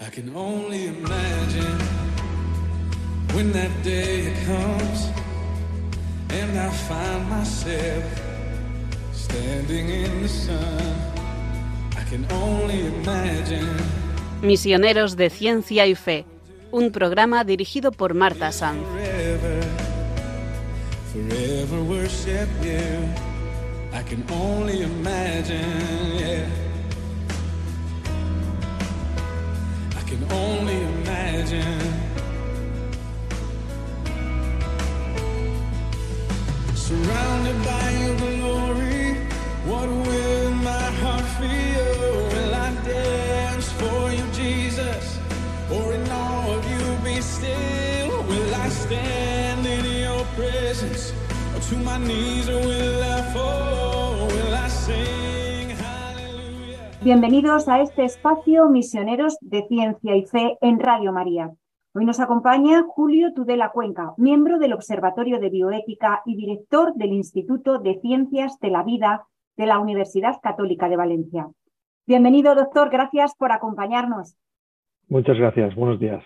I can only imagine when that day comes and I find myself standing in the sun. I can only imagine. Misioneros de Ciencia y Fe, un programa dirigido por Marta Sanz. Forever, forever worship you. I can only imagine, yeah. Only imagine. Surrounded by your glory, what will my heart feel? Will I dance for you, Jesus? Or in awe of you be still? Will I stand in your presence? Or to my knees or will I fall? Will I sing? Bienvenidos a este espacio Misioneros de Ciencia y Fe en Radio María. Hoy nos acompaña Julio Tudela Cuenca, miembro del Observatorio de Bioética y director del Instituto de Ciencias de la Vida de la Universidad Católica de Valencia. Bienvenido, doctor, gracias por acompañarnos. Muchas gracias, buenos días.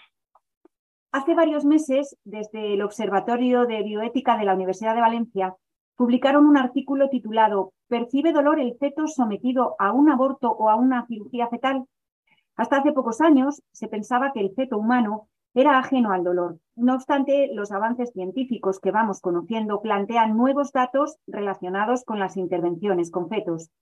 Hace varios meses, desde el Observatorio de Bioética de la Universidad de Valencia, publicaron un artículo titulado ¿Percibe dolor el feto sometido a un aborto o a una cirugía fetal? Hasta hace pocos años se pensaba que el feto humano era ajeno al dolor. No obstante, los avances científicos que vamos conociendo plantean nuevos datos relacionados con las intervenciones con fetos.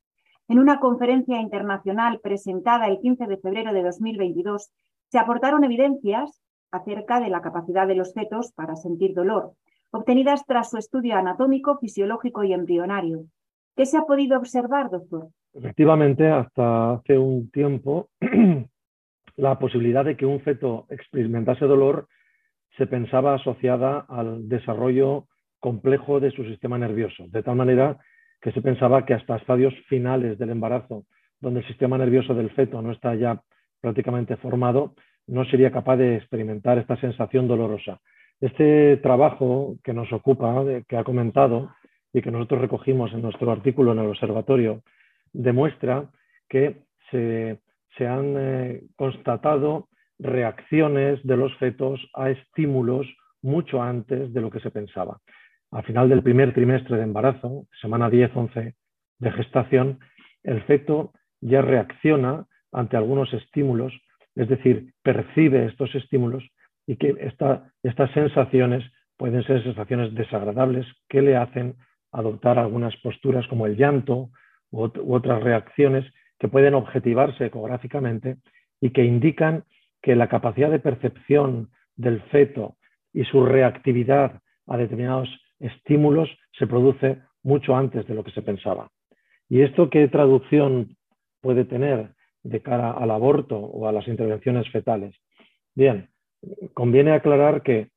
En una conferencia internacional presentada el 15 de febrero de 2022, se aportaron evidencias acerca de la capacidad de los fetos para sentir dolor, obtenidas tras su estudio anatómico, fisiológico y embrionario. ¿Qué se ha podido observar, doctor? Efectivamente, hasta hace un tiempo, la posibilidad de que un feto experimentase dolor se pensaba asociada al desarrollo complejo de su sistema nervioso, de tal manera que se pensaba que hasta estadios finales del embarazo, donde el sistema nervioso del feto no está ya prácticamente formado, no sería capaz de experimentar esta sensación dolorosa. Este trabajo que nos ocupa, que ha comentado y que nosotros recogimos en nuestro artículo en el observatorio, demuestra que se, han eh, constatado reacciones de los fetos a estímulos mucho antes de lo que se pensaba. Al final del primer trimestre de embarazo, semana 10-11 de gestación, el feto ya reacciona ante algunos estímulos, es decir, percibe estos estímulos y que esta, estas sensaciones pueden ser sensaciones desagradables que le hacen adoptar algunas posturas como el llanto u otras reacciones que pueden objetivarse ecográficamente y que indican que la capacidad de percepción del feto y su reactividad a determinados estímulos se produce mucho antes de lo que se pensaba. ¿Y esto qué traducción puede tener de cara al aborto o a las intervenciones fetales? Bien, conviene aclarar que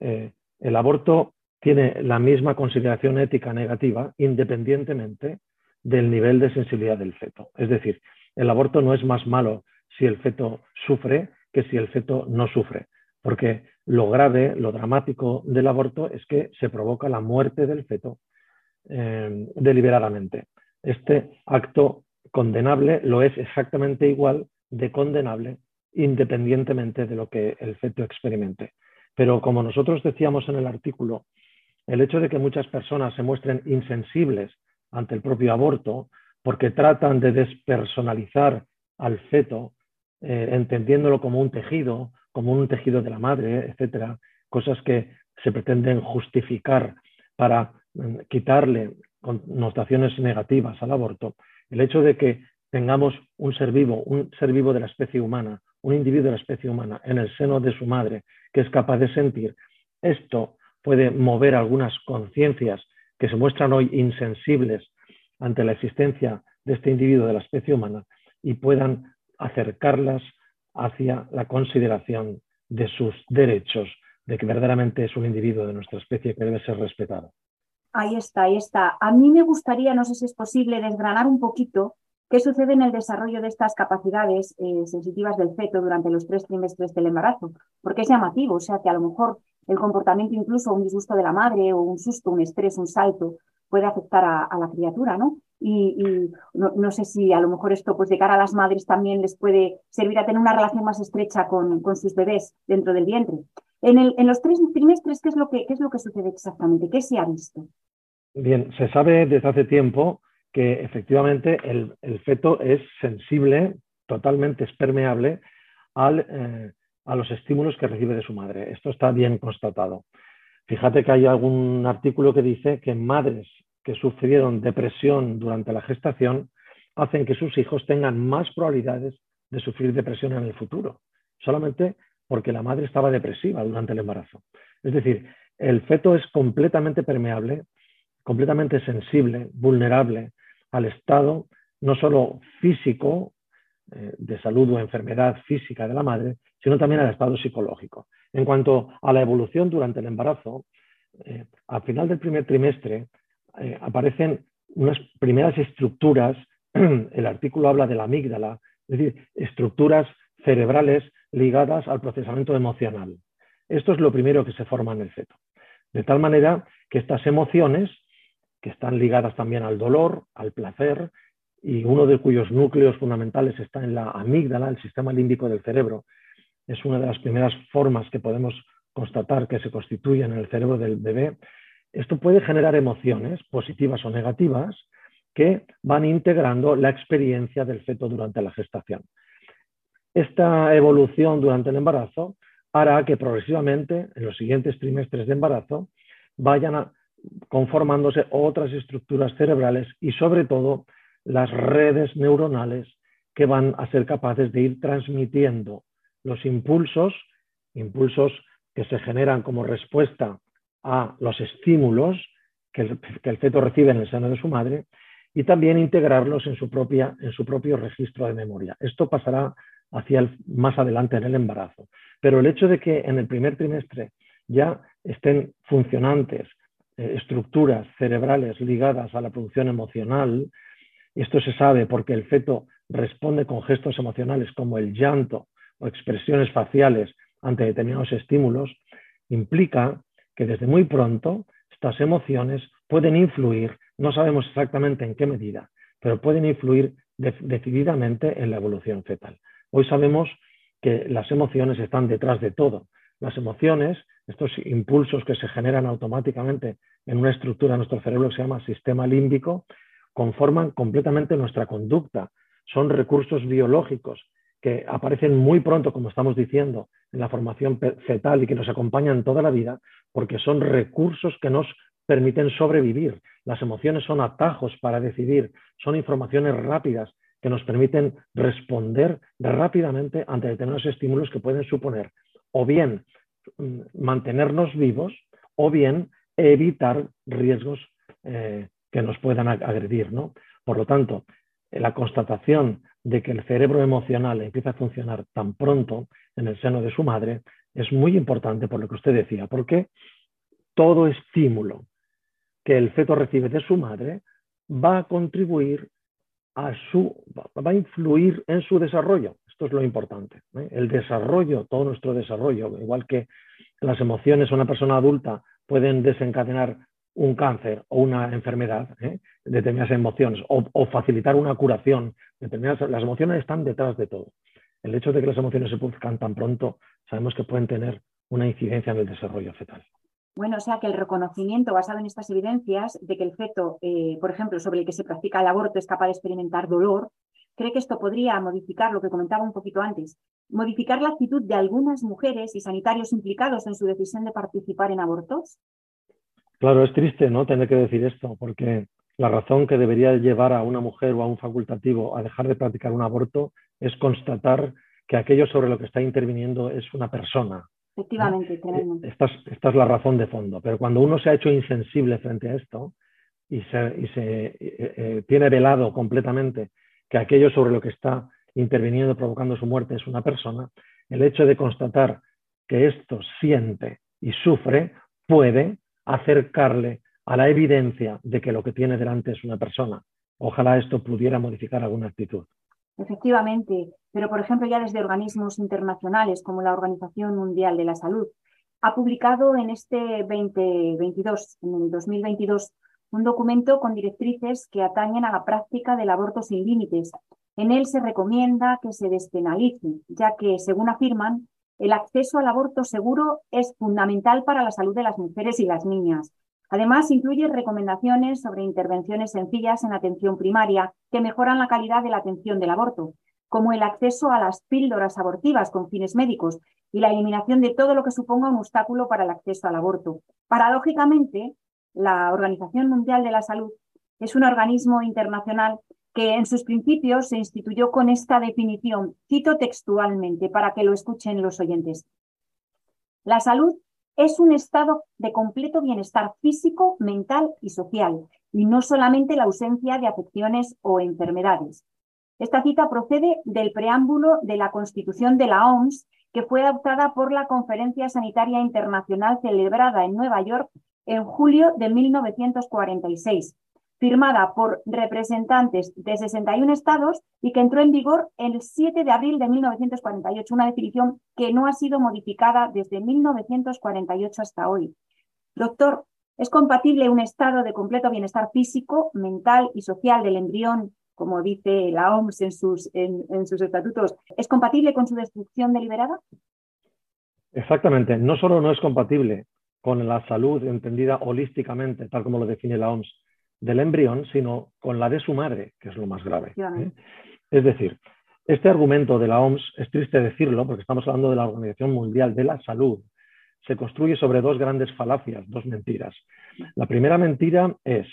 eh, el aborto tiene la misma consideración ética negativa independientemente del nivel de sensibilidad del feto. Es decir, el aborto no es más malo si el feto sufre que si el feto no sufre, porque lo grave, lo dramático del aborto es que se provoca la muerte del feto eh, deliberadamente. Este acto condenable lo es exactamente igual de condenable independientemente de lo que el feto experimente. Pero como nosotros decíamos en el artículo, el hecho de que muchas personas se muestren insensibles ante el propio aborto porque tratan de despersonalizar al feto, eh, entendiéndolo como un tejido, como un tejido de la madre, etcétera, cosas que se pretenden justificar para mm, quitarle connotaciones negativas al aborto, el hecho de que tengamos un ser vivo, un ser vivo de la especie humana, un individuo de la especie humana en el seno de su madre que es capaz de sentir, esto puede mover algunas conciencias que se muestran hoy insensibles ante la existencia de este individuo de la especie humana y puedan acercarlas hacia la consideración de sus derechos, de que verdaderamente es un individuo de nuestra especie que debe ser respetado. Ahí está, ahí está. A mí me gustaría, no sé si es posible, desgranar un poquito qué sucede en el desarrollo de estas capacidades eh, sensitivas del feto durante los tres trimestres del embarazo, porque es llamativo, o sea que a lo mejor el comportamiento, incluso un disgusto de la madre o un susto, un estrés, un salto, puede afectar a, la criatura, ¿no? y, no, sé si a lo mejor esto, pues de cara a las madres también les puede servir a tener una relación más estrecha con, sus bebés dentro del vientre. En, en, los tres trimestres, ¿qué es, lo que, ¿qué es lo que sucede exactamente? ¿Qué se ha visto? Bien, se sabe desde hace tiempo que efectivamente el, feto es sensible, totalmente es permeable al, eh, a los estímulos que recibe de su madre. Esto está bien constatado. Fíjate que hay algún artículo que dice que madres que sufrieron depresión durante la gestación hacen que sus hijos tengan más probabilidades de sufrir depresión en el futuro, solamente porque la madre estaba depresiva durante el embarazo. Es decir, el feto es completamente permeable, completamente sensible, vulnerable al estado no solo físico, eh, de salud o enfermedad física de la madre, sino también al estado psicológico. En cuanto a la evolución durante el embarazo, eh, al final del primer trimestre eh, aparecen unas primeras estructuras, el artículo habla de la amígdala, es decir, estructuras cerebrales ligadas al procesamiento emocional. Esto es lo primero que se forma en el feto. De tal manera que estas emociones, que están ligadas también al dolor, al placer, y uno de cuyos núcleos fundamentales está en la amígdala, el sistema límbico del cerebro, es una de las primeras formas que podemos constatar que se constituyen en el cerebro del bebé, esto puede generar emociones positivas o negativas que van integrando la experiencia del feto durante la gestación. Esta evolución durante el embarazo hará que progresivamente, en los siguientes trimestres de embarazo, vayan conformándose otras estructuras cerebrales y sobre todo las redes neuronales que van a ser capaces de ir transmitiendo los impulsos, impulsos que se generan como respuesta a los estímulos que el, feto recibe en el seno de su madre y también integrarlos en su, propia, en su propio registro de memoria. Esto pasará hacia más adelante en el embarazo. Pero el hecho de que en el primer trimestre ya estén funcionantes eh, estructuras cerebrales ligadas a la producción emocional, esto se sabe porque el feto responde con gestos emocionales como el llanto o expresiones faciales ante determinados estímulos, implica que desde muy pronto estas emociones pueden influir, no sabemos exactamente en qué medida, pero pueden influir decididamente en la evolución fetal. Hoy sabemos que las emociones están detrás de todo. Las emociones, estos impulsos que se generan automáticamente en una estructura de nuestro cerebro que se llama sistema límbico, conforman completamente nuestra conducta. Son recursos biológicos que aparecen muy pronto, como estamos diciendo, en la formación fetal y que nos acompañan toda la vida, porque son recursos que nos permiten sobrevivir. Las emociones son atajos para decidir, son informaciones rápidas que nos permiten responder rápidamente ante determinados estímulos que pueden suponer o bien mm, mantenernos vivos o bien evitar riesgos eh, que nos puedan agredir. ¿no? Por lo tanto, la constatación de que el cerebro emocional empieza a funcionar tan pronto en el seno de su madre es muy importante por lo que usted decía, porque todo estímulo que el feto recibe de su madre va a contribuir a su, va a influir en su desarrollo. Esto es lo importante. El desarrollo, todo nuestro desarrollo, igual que las emociones de una persona adulta pueden desencadenar un cáncer o una enfermedad, ¿eh? determinadas emociones, o, facilitar una curación, determinadas, las emociones están detrás de todo. El hecho de que las emociones se produzcan tan pronto, sabemos que pueden tener una incidencia en el desarrollo fetal. Bueno, o sea que el reconocimiento basado en estas evidencias de que el feto, eh, por ejemplo, sobre el que se practica el aborto es capaz de experimentar dolor, ¿cree que esto podría modificar lo que comentaba un poquito antes? ¿Modificar la actitud de algunas mujeres y sanitarios implicados en su decisión de participar en abortos? Claro, es triste no tener que decir esto, porque la razón que debería llevar a una mujer o a un facultativo a dejar de practicar un aborto es constatar que aquello sobre lo que está interviniendo es una persona. Efectivamente, esta, es, la razón de fondo. Pero cuando uno se ha hecho insensible frente a esto y se, eh, eh, tiene velado completamente que aquello sobre lo que está interviniendo, provocando su muerte, es una persona, el hecho de constatar que esto siente y sufre puede acercarle a la evidencia de que lo que tiene delante es una persona. Ojalá esto pudiera modificar alguna actitud. Efectivamente, pero por ejemplo ya desde organismos internacionales como la Organización Mundial de la Salud ha publicado en este 2022, en el 2022, un documento con directrices que atañen a la práctica del aborto sin límites. En él se recomienda que se despenalice, ya que, según afirman, el acceso al aborto seguro es fundamental para la salud de las mujeres y las niñas. Además, incluye recomendaciones sobre intervenciones sencillas en atención primaria que mejoran la calidad de la atención del aborto, como el acceso a las píldoras abortivas con fines médicos y la eliminación de todo lo que suponga un obstáculo para el acceso al aborto. Paradójicamente, la Organización Mundial de la Salud es un organismo internacional que en sus principios se instituyó con esta definición. Cito textualmente para que lo escuchen los oyentes. La salud es un estado de completo bienestar físico, mental y social, y no solamente la ausencia de afecciones o enfermedades. Esta cita procede del preámbulo de la Constitución de la OMS, que fue adoptada por la Conferencia Sanitaria Internacional celebrada en Nueva York en julio de 1946 firmada por representantes de 61 estados y que entró en vigor el 7 de abril de 1948, una definición que no ha sido modificada desde 1948 hasta hoy. Doctor, ¿es compatible un estado de completo bienestar físico, mental y social del embrión, como dice la OMS en sus, en sus estatutos? ¿Es compatible con su destrucción deliberada? Exactamente. No solo no es compatible con la salud entendida holísticamente, tal como lo define la OMS, del embrión, sino con la de su madre, que es lo más grave. ¿eh? Es decir, este argumento de la OMS, es triste decirlo, porque estamos hablando de la Organización Mundial de la Salud, se construye sobre dos grandes falacias, dos mentiras. La primera mentira es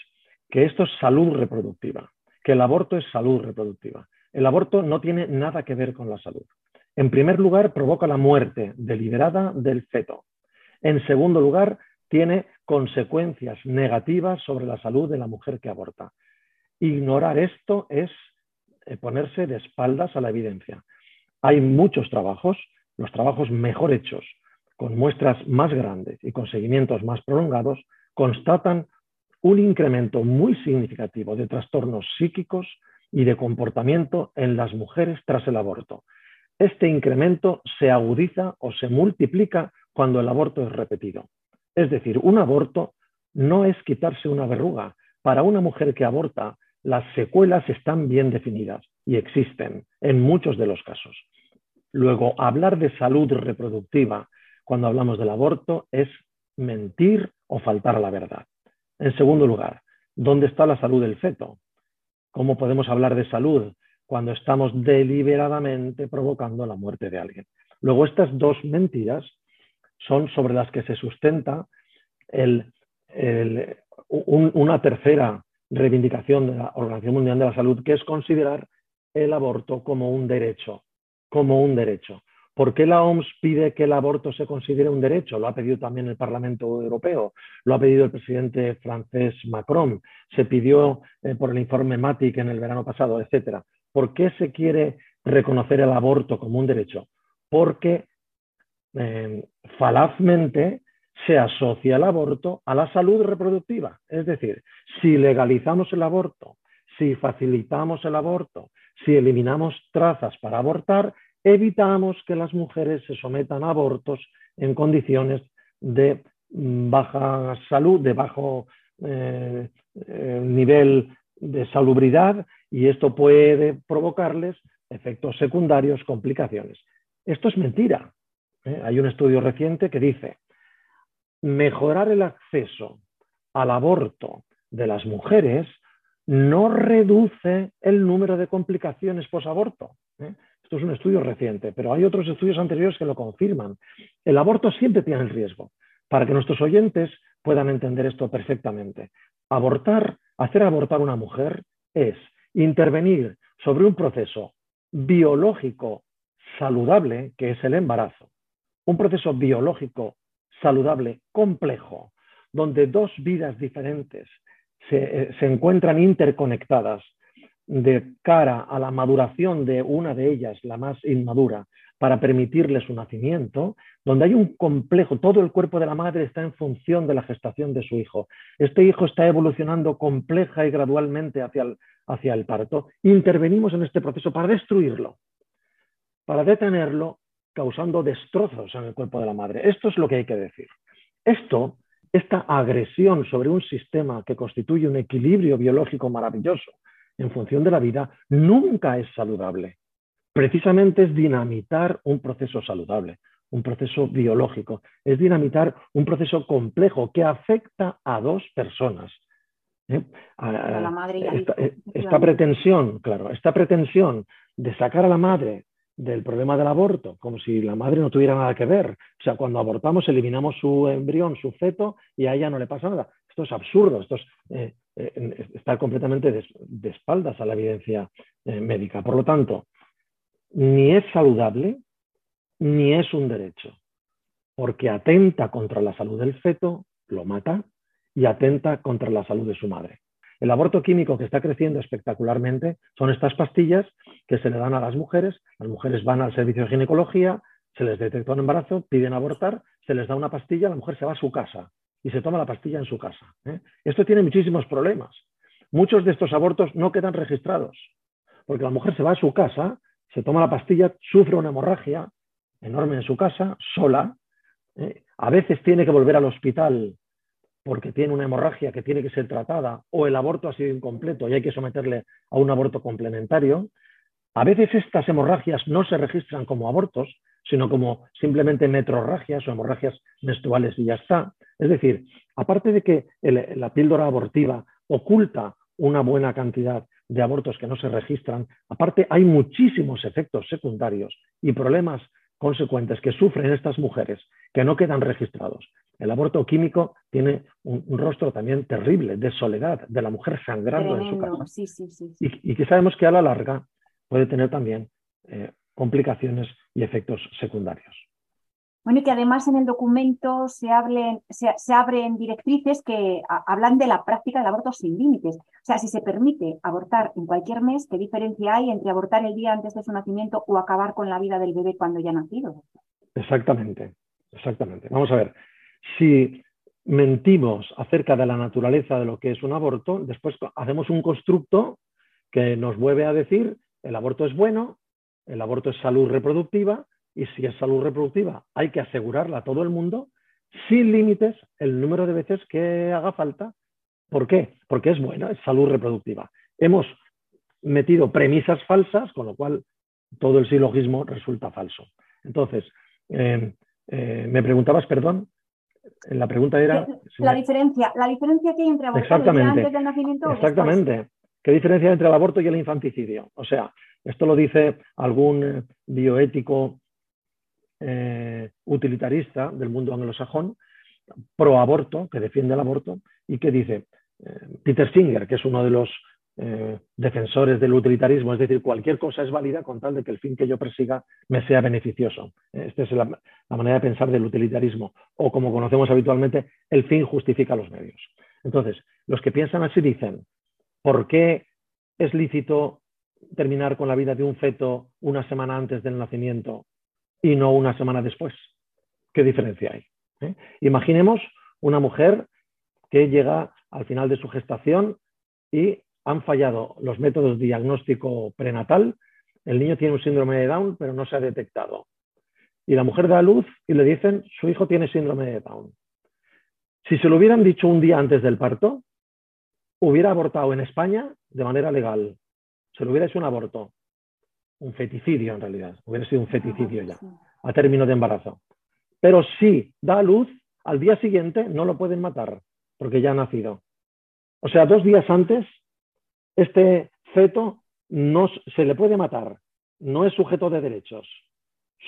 que esto es salud reproductiva, que el aborto es salud reproductiva. El aborto no tiene nada que ver con la salud. En primer lugar, provoca la muerte deliberada del feto. En segundo lugar, tiene consecuencias negativas sobre la salud de la mujer que aborta. Ignorar esto es eh, ponerse de espaldas a la evidencia. Hay muchos trabajos, los trabajos mejor hechos, con muestras más grandes y con seguimientos más prolongados, constatan un incremento muy significativo de trastornos psíquicos y de comportamiento en las mujeres tras el aborto. Este incremento se agudiza o se multiplica cuando el aborto es repetido. Es decir, un aborto no es quitarse una verruga. Para una mujer que aborta, las secuelas están bien definidas y existen en muchos de los casos. Luego, hablar de salud reproductiva cuando hablamos del aborto es mentir o faltar a la verdad. En segundo lugar, ¿dónde está la salud del feto? ¿Cómo podemos hablar de salud cuando estamos deliberadamente provocando la muerte de alguien? Luego, estas dos mentiras son sobre las que se sustenta una tercera reivindicación de la Organización Mundial de la Salud, que es considerar el aborto como un derecho, como un derecho. ¿Por qué la OMS pide que el aborto se considere un derecho? Lo ha pedido también el Parlamento Europeo, lo ha pedido el presidente francés Macron, se pidió eh, por el informe MATIC en el verano pasado, etc. ¿Por qué se quiere reconocer el aborto como un derecho? Porque eh, falazmente se asocia el aborto a la salud reproductiva. Es decir, si legalizamos el aborto, si facilitamos el aborto, si eliminamos trazas para abortar, evitamos que las mujeres se sometan a abortos en condiciones de baja salud, de bajo eh, eh, nivel de salubridad y esto puede provocarles efectos secundarios, complicaciones. Esto es mentira. ¿Eh? Hay un estudio reciente que dice, mejorar el acceso al aborto de las mujeres no reduce el número de complicaciones posaborto. ¿eh? Esto es un estudio reciente, pero hay otros estudios anteriores que lo confirman. El aborto siempre tiene el riesgo. Para que nuestros oyentes puedan entender esto perfectamente. Abortar, hacer abortar una mujer es intervenir sobre un proceso biológico saludable, que es el embarazo un proceso biológico saludable complejo, donde dos vidas diferentes se, se, encuentran interconectadas de cara a la maduración de una de ellas, la más inmadura, para permitirle su nacimiento, donde hay un complejo, todo el cuerpo de la madre está en función de la gestación de su hijo. Este hijo está evolucionando compleja y gradualmente hacia el parto. Intervenimos en este proceso para destruirlo, para detenerlo causando destrozos en el cuerpo de la madre. Esto es lo que hay que decir. Esto esta agresión sobre un sistema que constituye un equilibrio biológico maravilloso en función de la vida, nunca es saludable. Precisamente es dinamitar un proceso saludable, un proceso biológico, es dinamitar un proceso complejo que afecta a dos personas. ¿eh? la madre esta, efectivamente. pretensión, claro, esta pretensión de sacar a la madre del problema del aborto, como si la madre no tuviera nada que ver. O sea, cuando abortamos eliminamos su embrión, su feto, y a ella no le pasa nada. Esto es absurdo, esto es eh, eh, estar completamente de, espaldas a la evidencia eh, médica. Por lo tanto, ni es saludable, ni es un derecho, porque atenta contra la salud del feto, lo mata, y atenta contra la salud de su madre. El aborto químico que está creciendo espectacularmente son estas pastillas que se le dan a las mujeres. Las mujeres van al servicio de ginecología, se les detecta un embarazo, piden abortar, se les da una pastilla, la mujer se va a su casa y se toma la pastilla en su casa. ¿eh? Esto tiene muchísimos problemas. Muchos de estos abortos no quedan registrados, porque la mujer se va a su casa, se toma la pastilla, sufre una hemorragia enorme en su casa, sola. ¿eh? A veces tiene que volver al hospital porque tiene una hemorragia que tiene que ser tratada o el aborto ha sido incompleto y hay que someterle a un aborto complementario. A veces estas hemorragias no se registran como abortos, sino como simplemente metrorragias o hemorragias menstruales y ya está. Es decir, aparte de que la píldora abortiva oculta una buena cantidad de abortos que no se registran, aparte hay muchísimos efectos secundarios y problemas consecuentes que sufren estas mujeres que no quedan registrados. El aborto químico tiene un, un, rostro también terrible de soledad, de la mujer sangrando Tremendo. en su casa. Sí, sí, sí. Y, y, que sabemos que a la larga puede tener también eh, complicaciones y efectos secundarios. Bueno, y que además en el documento se, hablen, se, se abren directrices que a, hablan de la práctica del aborto sin límites. O sea, si se permite abortar en cualquier mes, ¿qué diferencia hay entre abortar el día antes de su nacimiento o acabar con la vida del bebé cuando ya ha nacido? Exactamente, exactamente. Vamos a ver, si mentimos acerca de la naturaleza de lo que es un aborto, después hacemos un constructo que nos vuelve a decir el aborto es bueno, el aborto es salud reproductiva y si es salud reproductiva hay que asegurarla a todo el mundo sin límites el número de veces que haga falta. ¿Por qué? Porque es buena, es salud reproductiva. Hemos metido premisas falsas, con lo cual todo el silogismo resulta falso. Entonces, eh, eh, me preguntabas, perdón, la pregunta era... La diferencia, la diferencia que hay entre abortar día antes del nacimiento. Exactamente. ¿Qué diferencia hay entre el aborto y el infanticidio? O sea, esto lo dice algún bioético eh, utilitarista del mundo anglosajón, pro aborto, que defiende el aborto, y que dice, eh, Peter Singer, que es uno de los eh, defensores del utilitarismo, es decir, cualquier cosa es válida con tal de que el fin que yo persiga me sea beneficioso. Esta es la, la manera de pensar del utilitarismo, o como conocemos habitualmente, el fin justifica los medios. Entonces, los que piensan así dicen, ¿por qué es lícito terminar con la vida de un feto una semana antes del nacimiento y no una semana después? ¿Qué diferencia hay? ¿Eh? Imaginemos una mujer que llega al final de su gestación y han fallado los métodos de diagnóstico prenatal, el niño tiene un síndrome de Down, pero no se ha detectado. Y la mujer da a luz y le dicen, su hijo tiene síndrome de Down. Si se lo hubieran dicho un día antes del parto, hubiera abortado en España de manera legal. Se lo hubiera hecho un aborto, un feticidio en realidad, hubiera sido un feticidio ya, a término de embarazo. Pero si da a luz, al día siguiente no lo pueden matar, porque ya ha nacido. O sea, dos días antes, este feto no se le puede matar, no es sujeto de derechos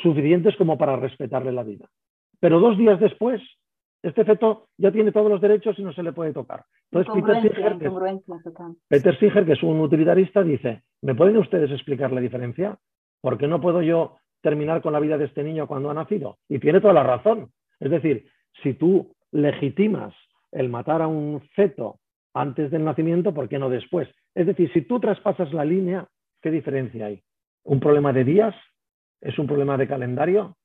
suficientes como para respetarle la vida. Pero dos días después, este feto ya tiene todos los derechos y no se le puede tocar. Entonces, Peter Singer, que es, Peter Singer, que es un utilitarista, dice, ¿me pueden ustedes explicar la diferencia? ¿Por qué no puedo yo terminar con la vida de este niño cuando ha nacido? Y tiene toda la razón. Es decir, si tú legitimas el matar a un feto antes del nacimiento, ¿por qué no después? Es decir, si tú traspasas la línea, ¿qué diferencia hay? ¿Un problema de días? ¿Es un problema de calendario?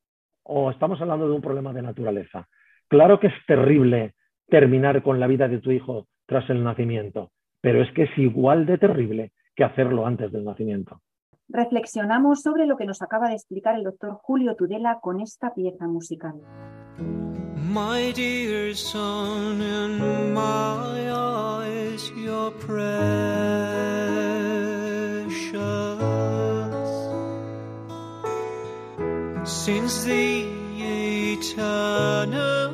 ¿O estamos hablando de un problema de naturaleza? Claro que es terrible terminar con la vida de tu hijo tras el nacimiento, pero es que es igual de terrible que hacerlo antes del nacimiento. Reflexionamos sobre lo que nos acaba de explicar el doctor Julio Tudela con esta pieza musical. My dear son, in my eyes, you're precious. Since the eternity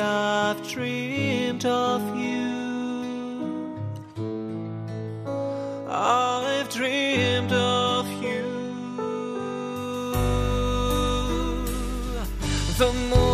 I've dreamed of you. I've dreamed of you. The more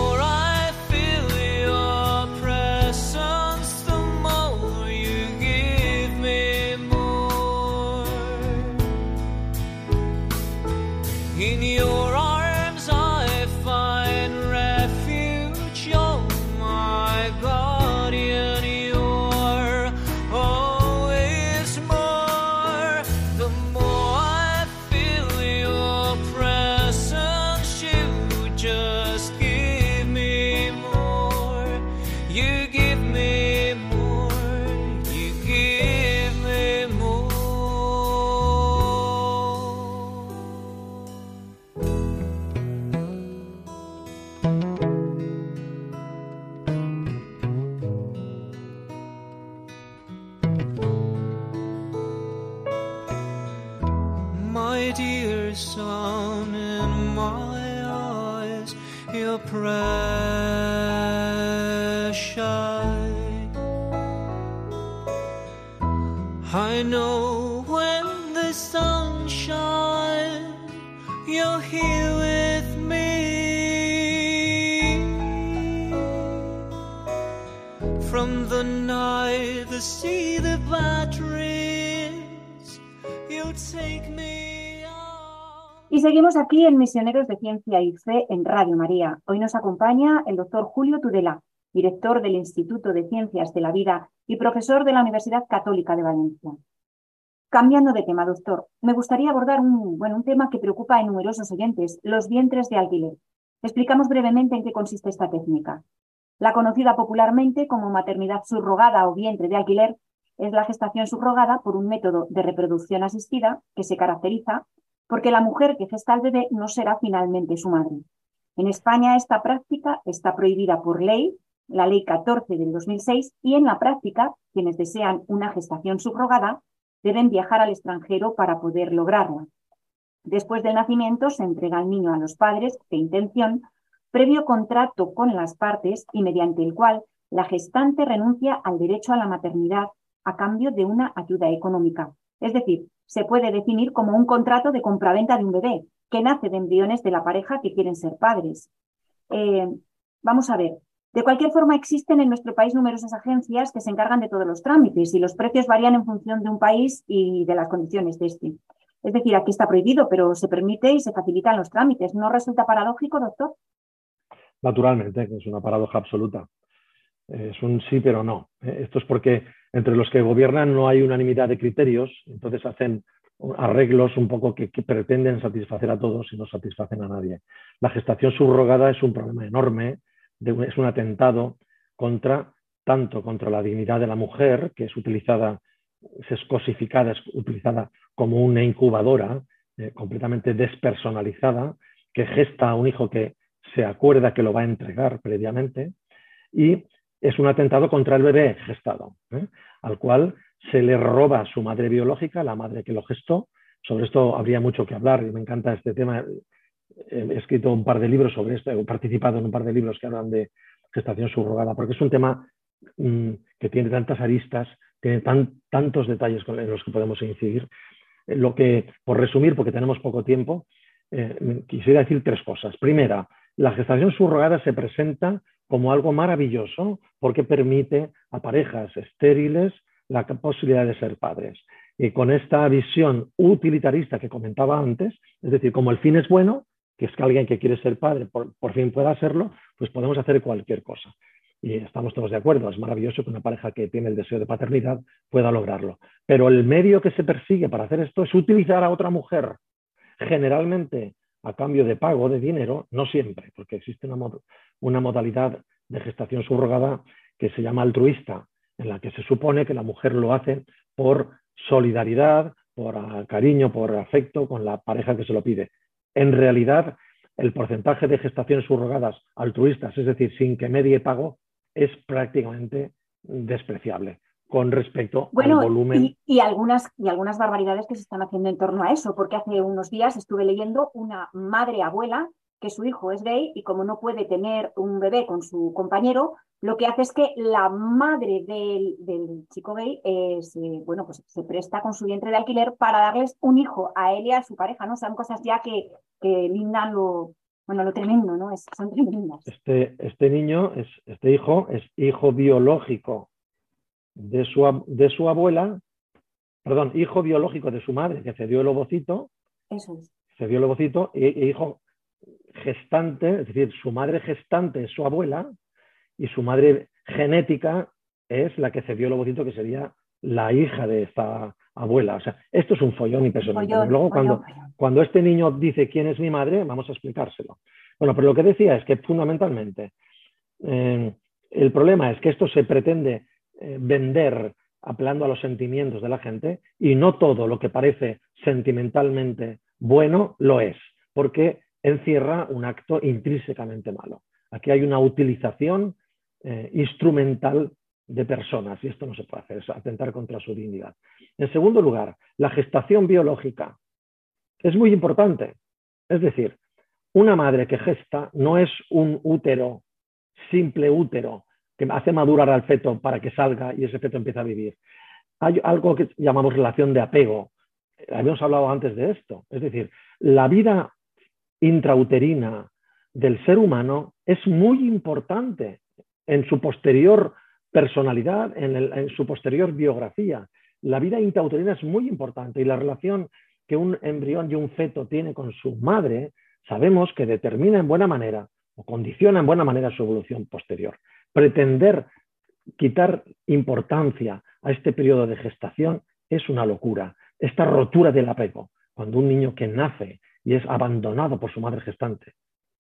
Y seguimos aquí en Misioneros de Ciencia y Fe en Radio María. Hoy nos acompaña el doctor Julio Tudela, director del Instituto de Ciencias de la Vida y profesor de la Universidad Católica de Valencia. Cambiando de tema, doctor, me gustaría abordar un, bueno, un tema que preocupa a numerosos oyentes, los vientres de alquiler. Explicamos brevemente en qué consiste esta técnica. La conocida popularmente como maternidad subrogada o vientre de alquiler es la gestación subrogada por un método de reproducción asistida que se caracteriza porque la mujer que gesta al bebé no será finalmente su madre. En España esta práctica está prohibida por ley, la Ley 14 del 2006, y en la práctica quienes desean una gestación subrogada deben viajar al extranjero para poder lograrla. Después del nacimiento se entrega al niño a los padres de intención, previo contrato con las partes y mediante el cual la gestante renuncia al derecho a la maternidad a cambio de una ayuda económica. Es decir, se puede definir como un contrato de compraventa de un bebé que nace de embriones de la pareja que quieren ser padres. Eh, vamos a ver, de cualquier forma existen en nuestro país numerosas agencias que se encargan de todos los trámites y los precios varían en función de un país y de las condiciones de este. Es decir, aquí está prohibido, pero se permite y se facilitan los trámites. ¿No resulta paradójico, doctor? Naturalmente, es una paradoja absoluta. Es un sí, pero no. Esto es porque entre los que gobiernan no hay unanimidad de criterios, entonces hacen arreglos un poco que, que, pretenden satisfacer a todos y no satisfacen a nadie. La gestación subrogada es un problema enorme, es un atentado contra tanto contra la dignidad de la mujer, que es utilizada, es cosificada, es utilizada como una incubadora eh, completamente despersonalizada, que gesta a un hijo que se acuerda que lo va a entregar previamente, y es un atentado contra el bebé gestado, ¿eh? al cual se le roba su madre biológica, la madre que lo gestó. Sobre esto habría mucho que hablar y me encanta este tema. He escrito un par de libros sobre esto, he participado en un par de libros que hablan de gestación subrogada, porque es un tema mmm, que tiene tantas aristas, tiene tan, tantos detalles en los que podemos incidir. Lo que, por resumir, porque tenemos poco tiempo, eh, quisiera decir tres cosas. Primera, la gestación subrogada se presenta como algo maravilloso porque permite a parejas estériles la posibilidad de ser padres. Y con esta visión utilitarista que comentaba antes, es decir, como el fin es bueno, que es que alguien que quiere ser padre por, fin pueda serlo, pues podemos hacer cualquier cosa. Y estamos todos de acuerdo, es maravilloso que una pareja que tiene el deseo de paternidad pueda lograrlo. Pero el medio que se persigue para hacer esto es utilizar a otra mujer, generalmente a cambio de pago de dinero, no siempre, porque existe una, una modalidad de gestación subrogada que se llama altruista, en la que se supone que la mujer lo hace por solidaridad, por cariño, por afecto con la pareja que se lo pide. En realidad, el porcentaje de gestaciones subrogadas altruistas, es decir, sin que medie pago, es prácticamente despreciable con respecto al volumen. Y, y, algunas, y algunas barbaridades que se están haciendo en torno a eso, porque hace unos días estuve leyendo una madre abuela que su hijo es gay y como no puede tener un bebé con su compañero, lo que hace es que la madre del, chico gay eh, se, bueno, pues se presta con su vientre de alquiler para darles un hijo a él y a su pareja, ¿no? Son cosas ya que, que lindan lo, bueno, lo tremendo, ¿no? Es, son tremendas. Este, este niño, es, este hijo, es hijo biológico de su, de su abuela, perdón, hijo biológico de su madre que cedió el ovocito. Eso es. Cedió el ovocito e, e hijo gestante, es decir, su madre gestante es su abuela y su madre genética es la que cedió el ovocito que sería la hija de esta abuela. O sea, esto es un follón impresionante. Luego, cuando, cuando este niño dice quién es mi madre, vamos a explicárselo. Bueno, pero lo que decía es que fundamentalmente eh, el problema es que esto se pretende vender apelando a los sentimientos de la gente y no todo lo que parece sentimentalmente bueno lo es, porque encierra un acto intrínsecamente malo. Aquí hay una utilización eh, instrumental de personas y esto no se puede hacer, es atentar contra su dignidad. En segundo lugar, la gestación biológica es muy importante. Es decir, una madre que gesta no es un útero, simple útero, que hace madurar al feto para que salga y ese feto empieza a vivir. Hay algo que llamamos relación de apego. Habíamos hablado antes de esto. Es decir, la vida intrauterina del ser humano es muy importante en su posterior personalidad, en, su posterior biografía. La vida intrauterina es muy importante y la relación que un embrión y un feto tiene con su madre, sabemos que determina en buena manera o condiciona en buena manera su evolución posterior. Pretender quitar importancia a este periodo de gestación es una locura. Esta rotura del apego, cuando un niño que nace y es abandonado por su madre gestante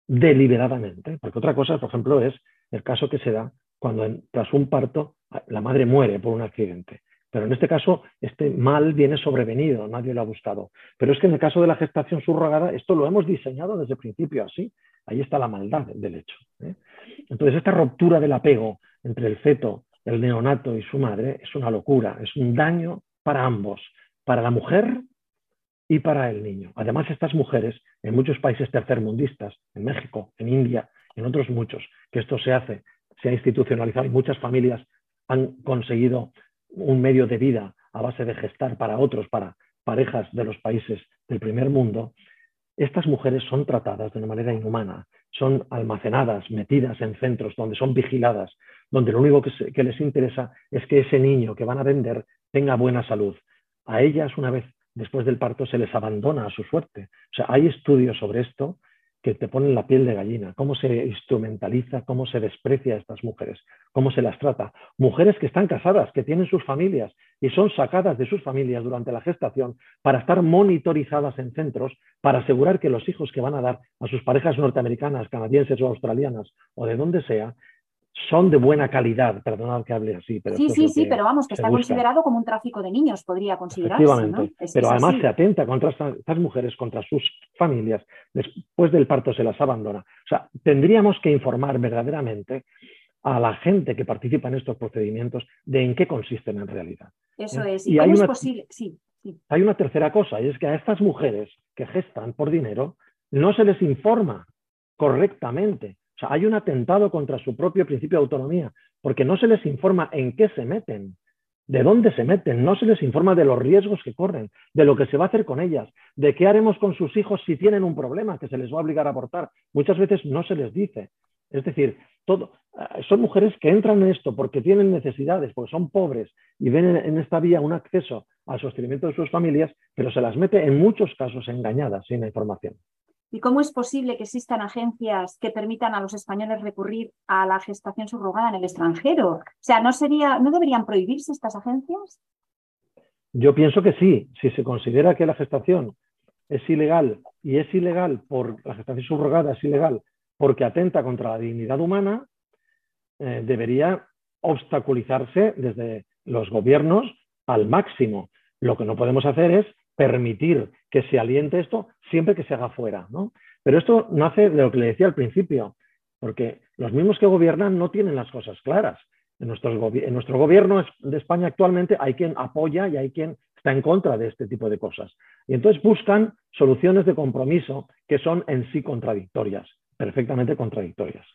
deliberadamente, porque otra cosa, por ejemplo, es el caso que se da cuando tras un parto la madre muere por un accidente. Pero en este caso, este mal viene sobrevenido, nadie lo ha buscado. Pero es que en el caso de la gestación subrogada, esto lo hemos diseñado desde el principio así. Ahí está la maldad del hecho. ¿eh? Entonces, esta ruptura del apego entre el feto, el neonato y su madre es una locura, es un daño para ambos, para la mujer y para el niño. Además, estas mujeres, en muchos países tercermundistas, en México, en India, en otros muchos, que esto se hace, se ha institucionalizado y muchas familias han conseguido un medio de vida a base de gestar para otros, para parejas de los países del primer mundo, estas mujeres son tratadas de una manera inhumana, son almacenadas, metidas en centros donde son vigiladas, donde lo único que, que les interesa es que ese niño que van a vender tenga buena salud. A ellas, una vez después del parto, se les abandona a su suerte. O sea, hay estudios sobre esto que te ponen la piel de gallina, cómo se instrumentaliza, cómo se desprecia a estas mujeres, cómo se las trata. Mujeres que están casadas, que tienen sus familias y son sacadas de sus familias durante la gestación para estar monitorizadas en centros para asegurar que los hijos que van a dar a sus parejas norteamericanas, canadienses o australianas o de donde sea, son de buena calidad, perdonad que hable así. Pero sí, sí, sí, pero vamos, que está considerado como un tráfico de niños, podría considerarse. Efectivamente, pero además se atenta contra estas, mujeres, contra sus familias, después del parto se las abandona. O sea, tendríamos que informar verdaderamente a la gente que participa en estos procedimientos de en qué consisten en realidad. Eso ¿Eh? es, y, cómo es posible, sí, sí. Hay una tercera cosa, y es que a estas mujeres que gestan por dinero no se les informa correctamente o sea, hay un atentado contra su propio principio de autonomía, porque no se les informa en qué se meten, de dónde se meten, no se les informa de los riesgos que corren, de lo que se va a hacer con ellas, de qué haremos con sus hijos si tienen un problema que se les va a obligar a abortar. Muchas veces no se les dice. Es decir, eh, son mujeres que entran en esto porque tienen necesidades, porque son pobres y ven en esta vía un acceso al sostenimiento de sus familias, pero se las mete en muchos casos engañadas, sin la información. ¿Y cómo es posible que existan agencias que permitan a los españoles recurrir a la gestación subrogada en el extranjero? O sea, ¿no, sería, ¿no deberían prohibirse estas agencias? Yo pienso que sí. Si se considera que la gestación es ilegal y es ilegal por la gestación subrogada es ilegal porque atenta contra la dignidad humana, eh, debería obstaculizarse desde los gobiernos al máximo. Lo que no podemos hacer es permitir que se aliente esto siempre que se haga fuera. ¿no? Pero esto nace de lo que le decía al principio, porque los mismos que gobiernan no tienen las cosas claras. En, en nuestro gobierno de España actualmente hay quien apoya y hay quien está en contra de este tipo de cosas. Y entonces buscan soluciones de compromiso que son en sí contradictorias, perfectamente contradictorias.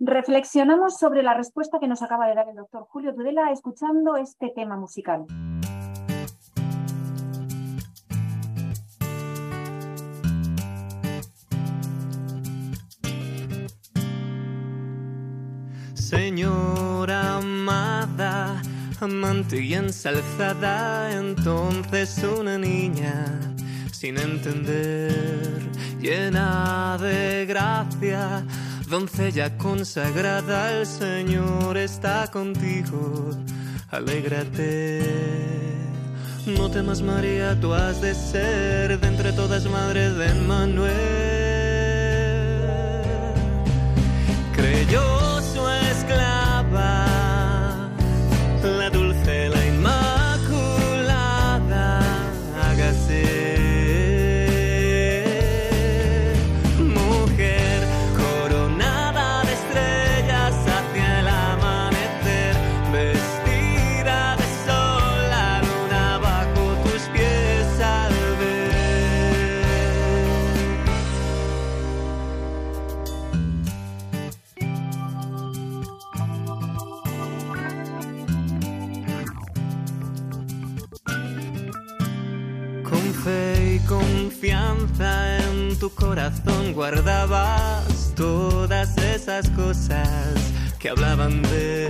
Reflexionamos sobre la respuesta que nos acaba de dar el doctor Julio Tudela escuchando este tema musical. Señora amada, amante y ensalzada, entonces una niña sin entender, llena de gracia Doncella consagrada, el Señor está contigo, alégrate. No temas María, tú has de ser de entre todas madres de Manuel. Corazón guardabas todas esas cosas que hablaban de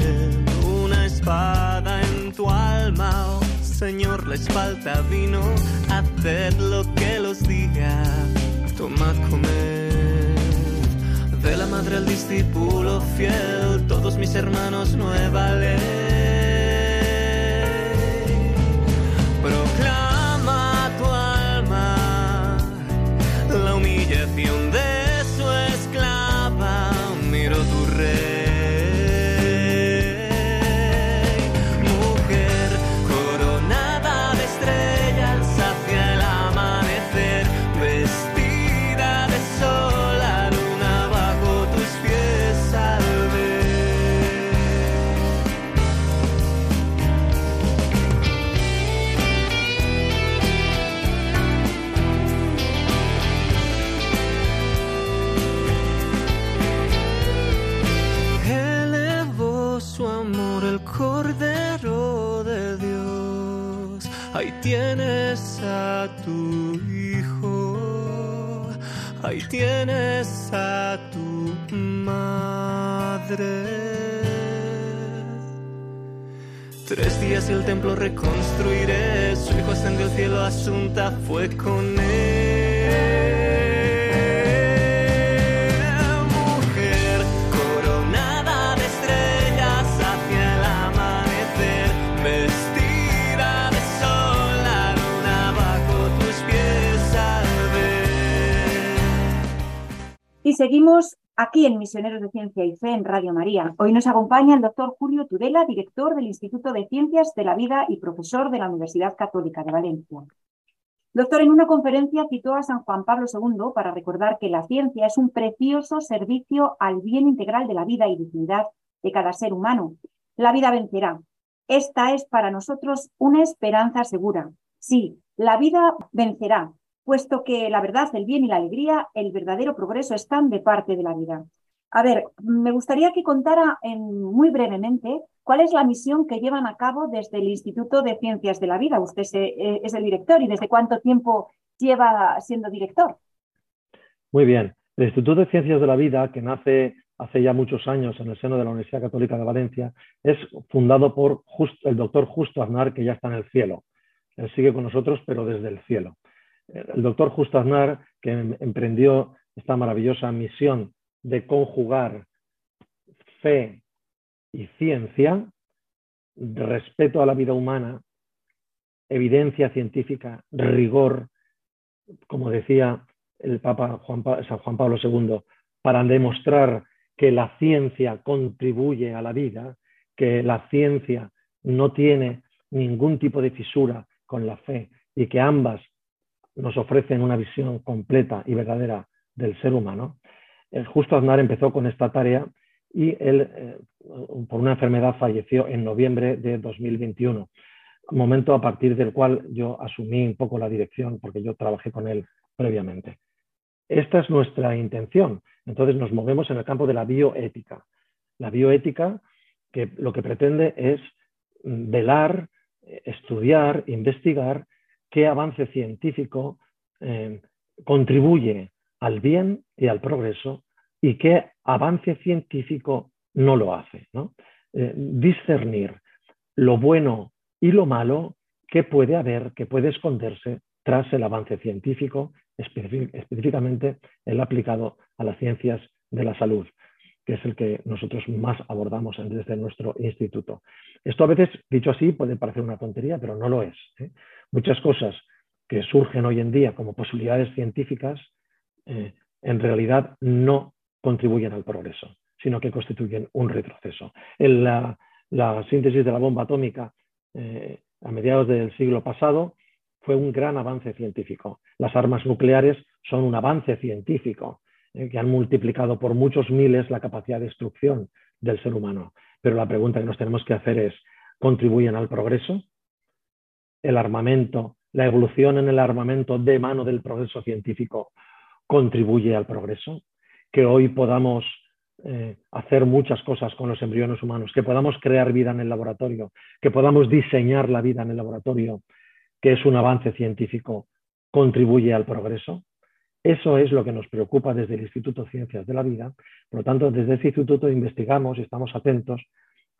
una espada en tu alma. Oh, Señor, les falta vino, haced lo que los diga, tomad, comer. De la madre al discípulo fiel, todos mis hermanos nueva ley. Tienes tienes a tu madre. Tres días y el templo reconstruiré, su hijo ascendió al cielo, asunta fue con él. Seguimos aquí en Misioneros de Ciencia y Fe en Radio María. Hoy nos acompaña el doctor Julio Tudela, director del Instituto de Ciencias de la Vida y profesor de la Universidad Católica de Valencia. Doctor, en una conferencia citó a San Juan Pablo II para recordar que la ciencia es un precioso servicio al bien integral de la vida y dignidad de cada ser humano. La vida vencerá. Esta es para nosotros una esperanza segura. Sí, la vida vencerá, puesto que la verdad, el bien y la alegría, el verdadero progreso están de parte de la vida. A ver, me gustaría que contara en, muy brevemente cuál es la misión que llevan a cabo desde el Instituto de Ciencias de la Vida. Usted eh, es el director y desde cuánto tiempo lleva siendo director. Muy bien. El Instituto de Ciencias de la Vida, que nace hace ya muchos años en el seno de la Universidad Católica de Valencia, es fundado por el doctor Justo Aznar, que ya está en el cielo. Él sigue con nosotros, pero desde el cielo el doctor Justo Aznar, que em, emprendió esta maravillosa misión de conjugar fe y ciencia, respeto a la vida humana, evidencia científica, rigor, como decía el Papa Juan, San Juan Pablo II, para demostrar que la ciencia contribuye a la vida, que la ciencia no tiene ningún tipo de fisura con la fe y que ambas nos ofrecen una visión completa y verdadera del ser humano. El justo Aznar empezó con esta tarea y él, eh, por una enfermedad, falleció en noviembre de 2021, momento a partir del cual yo asumí un poco la dirección porque yo trabajé con él previamente. Esta es nuestra intención. Entonces nos movemos en el campo de la bioética. La bioética que lo que pretende es velar, estudiar, investigar qué avance científico eh, contribuye al bien y al progreso y qué avance científico no lo hace. Eh, discernir lo bueno y lo malo que puede haber, que puede esconderse tras el avance científico, específicamente el aplicado a las ciencias de la salud, que es el que nosotros más abordamos desde nuestro instituto. Esto a veces, dicho así, puede parecer una tontería, pero no lo es. ¿eh? Muchas cosas que surgen hoy en día como posibilidades científicas, eh, en realidad no contribuyen al progreso, sino que constituyen un retroceso. La, síntesis de la bomba atómica eh, a mediados del siglo pasado fue un gran avance científico. Las armas nucleares son un avance científico eh, que han multiplicado por muchos miles la capacidad de destrucción del ser humano. Pero la pregunta que nos tenemos que hacer es, ¿contribuyen al progreso? ¿El armamento, la evolución en el armamento de mano del progreso científico contribuye al progreso? Que hoy podamos eh, hacer muchas cosas con los embriones humanos, que podamos crear vida en el laboratorio, que podamos diseñar la vida en el laboratorio, que es un avance científico, contribuye al progreso. Eso es lo que nos preocupa desde el Instituto de Ciencias de la Vida. Por lo tanto, desde ese instituto investigamos y estamos atentos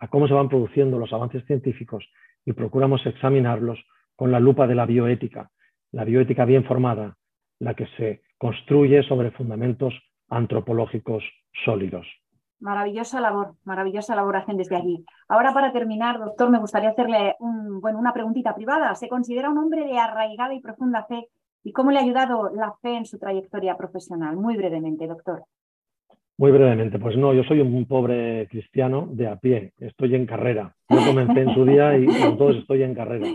a cómo se van produciendo los avances científicos y procuramos examinarlos con la lupa de la bioética, la bioética bien formada, la que se construye sobre fundamentos antropológicos sólidos. Maravillosa labor, maravillosa labor hacen desde allí. Ahora para terminar, doctor, me gustaría hacerle una preguntita privada. ¿Se considera un hombre de arraigada y profunda fe ¿Y cómo le ha ayudado la fe en su trayectoria profesional? Muy brevemente, doctor. Muy brevemente, pues no, yo soy un pobre cristiano de a pie, estoy en carrera. Yo comencé en su día y con todos estoy en carrera.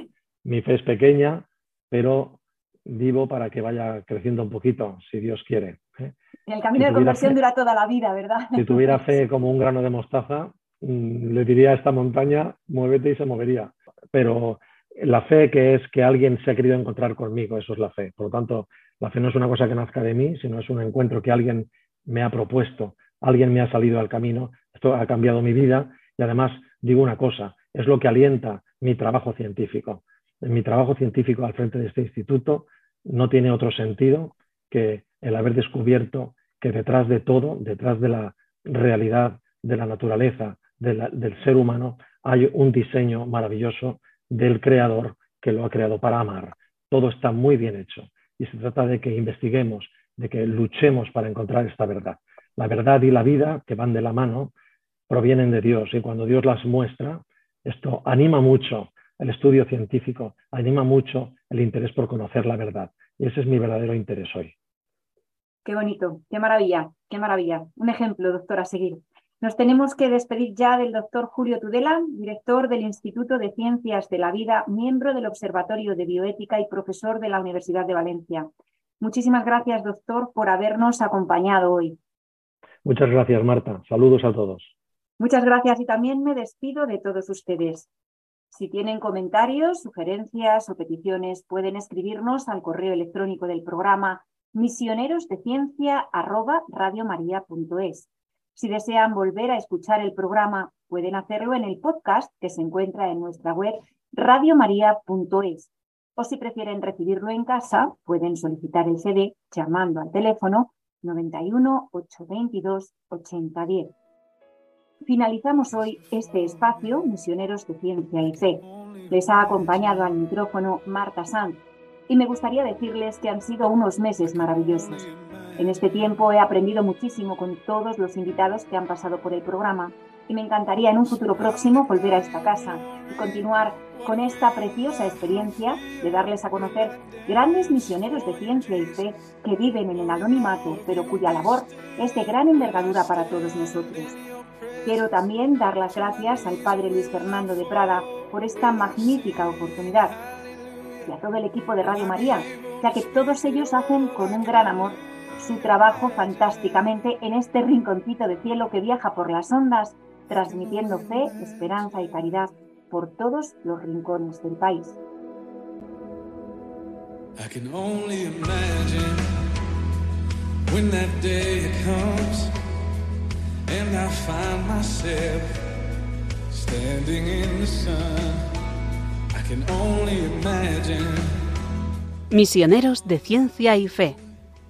Mi fe es pequeña, pero vivo para que vaya creciendo un poquito, si Dios quiere. ¿eh? El camino de conversión dura toda la vida, ¿verdad? Si tuviera fe como un grano de mostaza, mm, le diría a esta montaña, muévete y se movería. Pero la fe que es que alguien se ha querido encontrar conmigo, eso es la fe. Por lo tanto, la fe no es una cosa que nazca de mí, sino es un encuentro que alguien me ha propuesto, alguien me ha salido al camino, esto ha cambiado mi vida y además digo una cosa, es lo que alienta mi trabajo científico. En mi trabajo científico al frente de este instituto no tiene otro sentido que el haber descubierto que detrás de todo, detrás de la realidad de la naturaleza, del ser humano, hay un diseño maravilloso del creador que lo ha creado para amar. Todo está muy bien hecho y se trata de que investiguemos, de que luchemos para encontrar esta verdad. La verdad y la vida, que van de la mano, provienen de Dios y cuando Dios las muestra, esto anima mucho el estudio científico, anima mucho el interés por conocer la verdad. Y ese es mi verdadero interés hoy. Qué bonito, qué maravilla, qué maravilla. Un ejemplo, doctor, a seguir. Nos tenemos que despedir ya del doctor Julio Tudela, director del Instituto de Ciencias de la Vida, miembro del Observatorio de Bioética y profesor de la Universidad de Valencia. Muchísimas gracias, doctor, por habernos acompañado hoy. Muchas gracias, Marta. Saludos a todos. Muchas gracias y también me despido de todos ustedes. Si tienen comentarios, sugerencias o peticiones, pueden escribirnos al correo electrónico del programa misionerosdeciencia@radiomaria.es. Si desean volver a escuchar el programa, pueden hacerlo en el podcast que se encuentra en nuestra web radiomaria.es. O si prefieren recibirlo en casa, pueden solicitar el CD llamando al teléfono 91 822 8010. Finalizamos hoy este espacio Misioneros de Ciencia y Fe. Les ha acompañado al micrófono Marta Sanz y me gustaría decirles que han sido unos meses maravillosos. En este tiempo he aprendido muchísimo con todos los invitados que han pasado por el programa y me encantaría en un futuro próximo volver a esta casa y continuar con esta preciosa experiencia de darles a conocer grandes misioneros de ciencia y fe que viven en el anonimato, pero cuya labor es de gran envergadura para todos nosotros. Quiero también dar las gracias al Padre Luis Fernando de Prada por esta magnífica oportunidad y a todo el equipo de Radio María, ya que todos ellos hacen con un gran amor su trabajo fantásticamente en este rinconcito de cielo que viaja por las ondas, transmitiendo fe, esperanza y caridad por todos los rincones del país. I can only imagine when that day comes and I find myself standing in the sun. I can only imagine Misioneros de Ciencia y Fe,